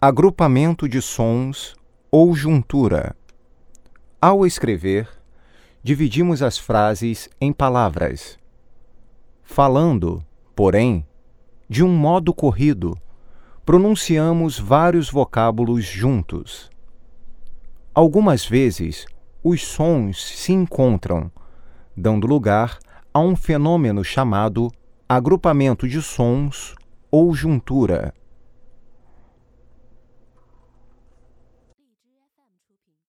agrupamento de sons ou juntura. Ao escrever, dividimos as frases em palavras. Falando, porém, de um modo corrido, pronunciamos vários vocábulos juntos. Algumas vezes, os sons se encontram, dando lugar a um fenômeno chamado agrupamento de sons ou juntura.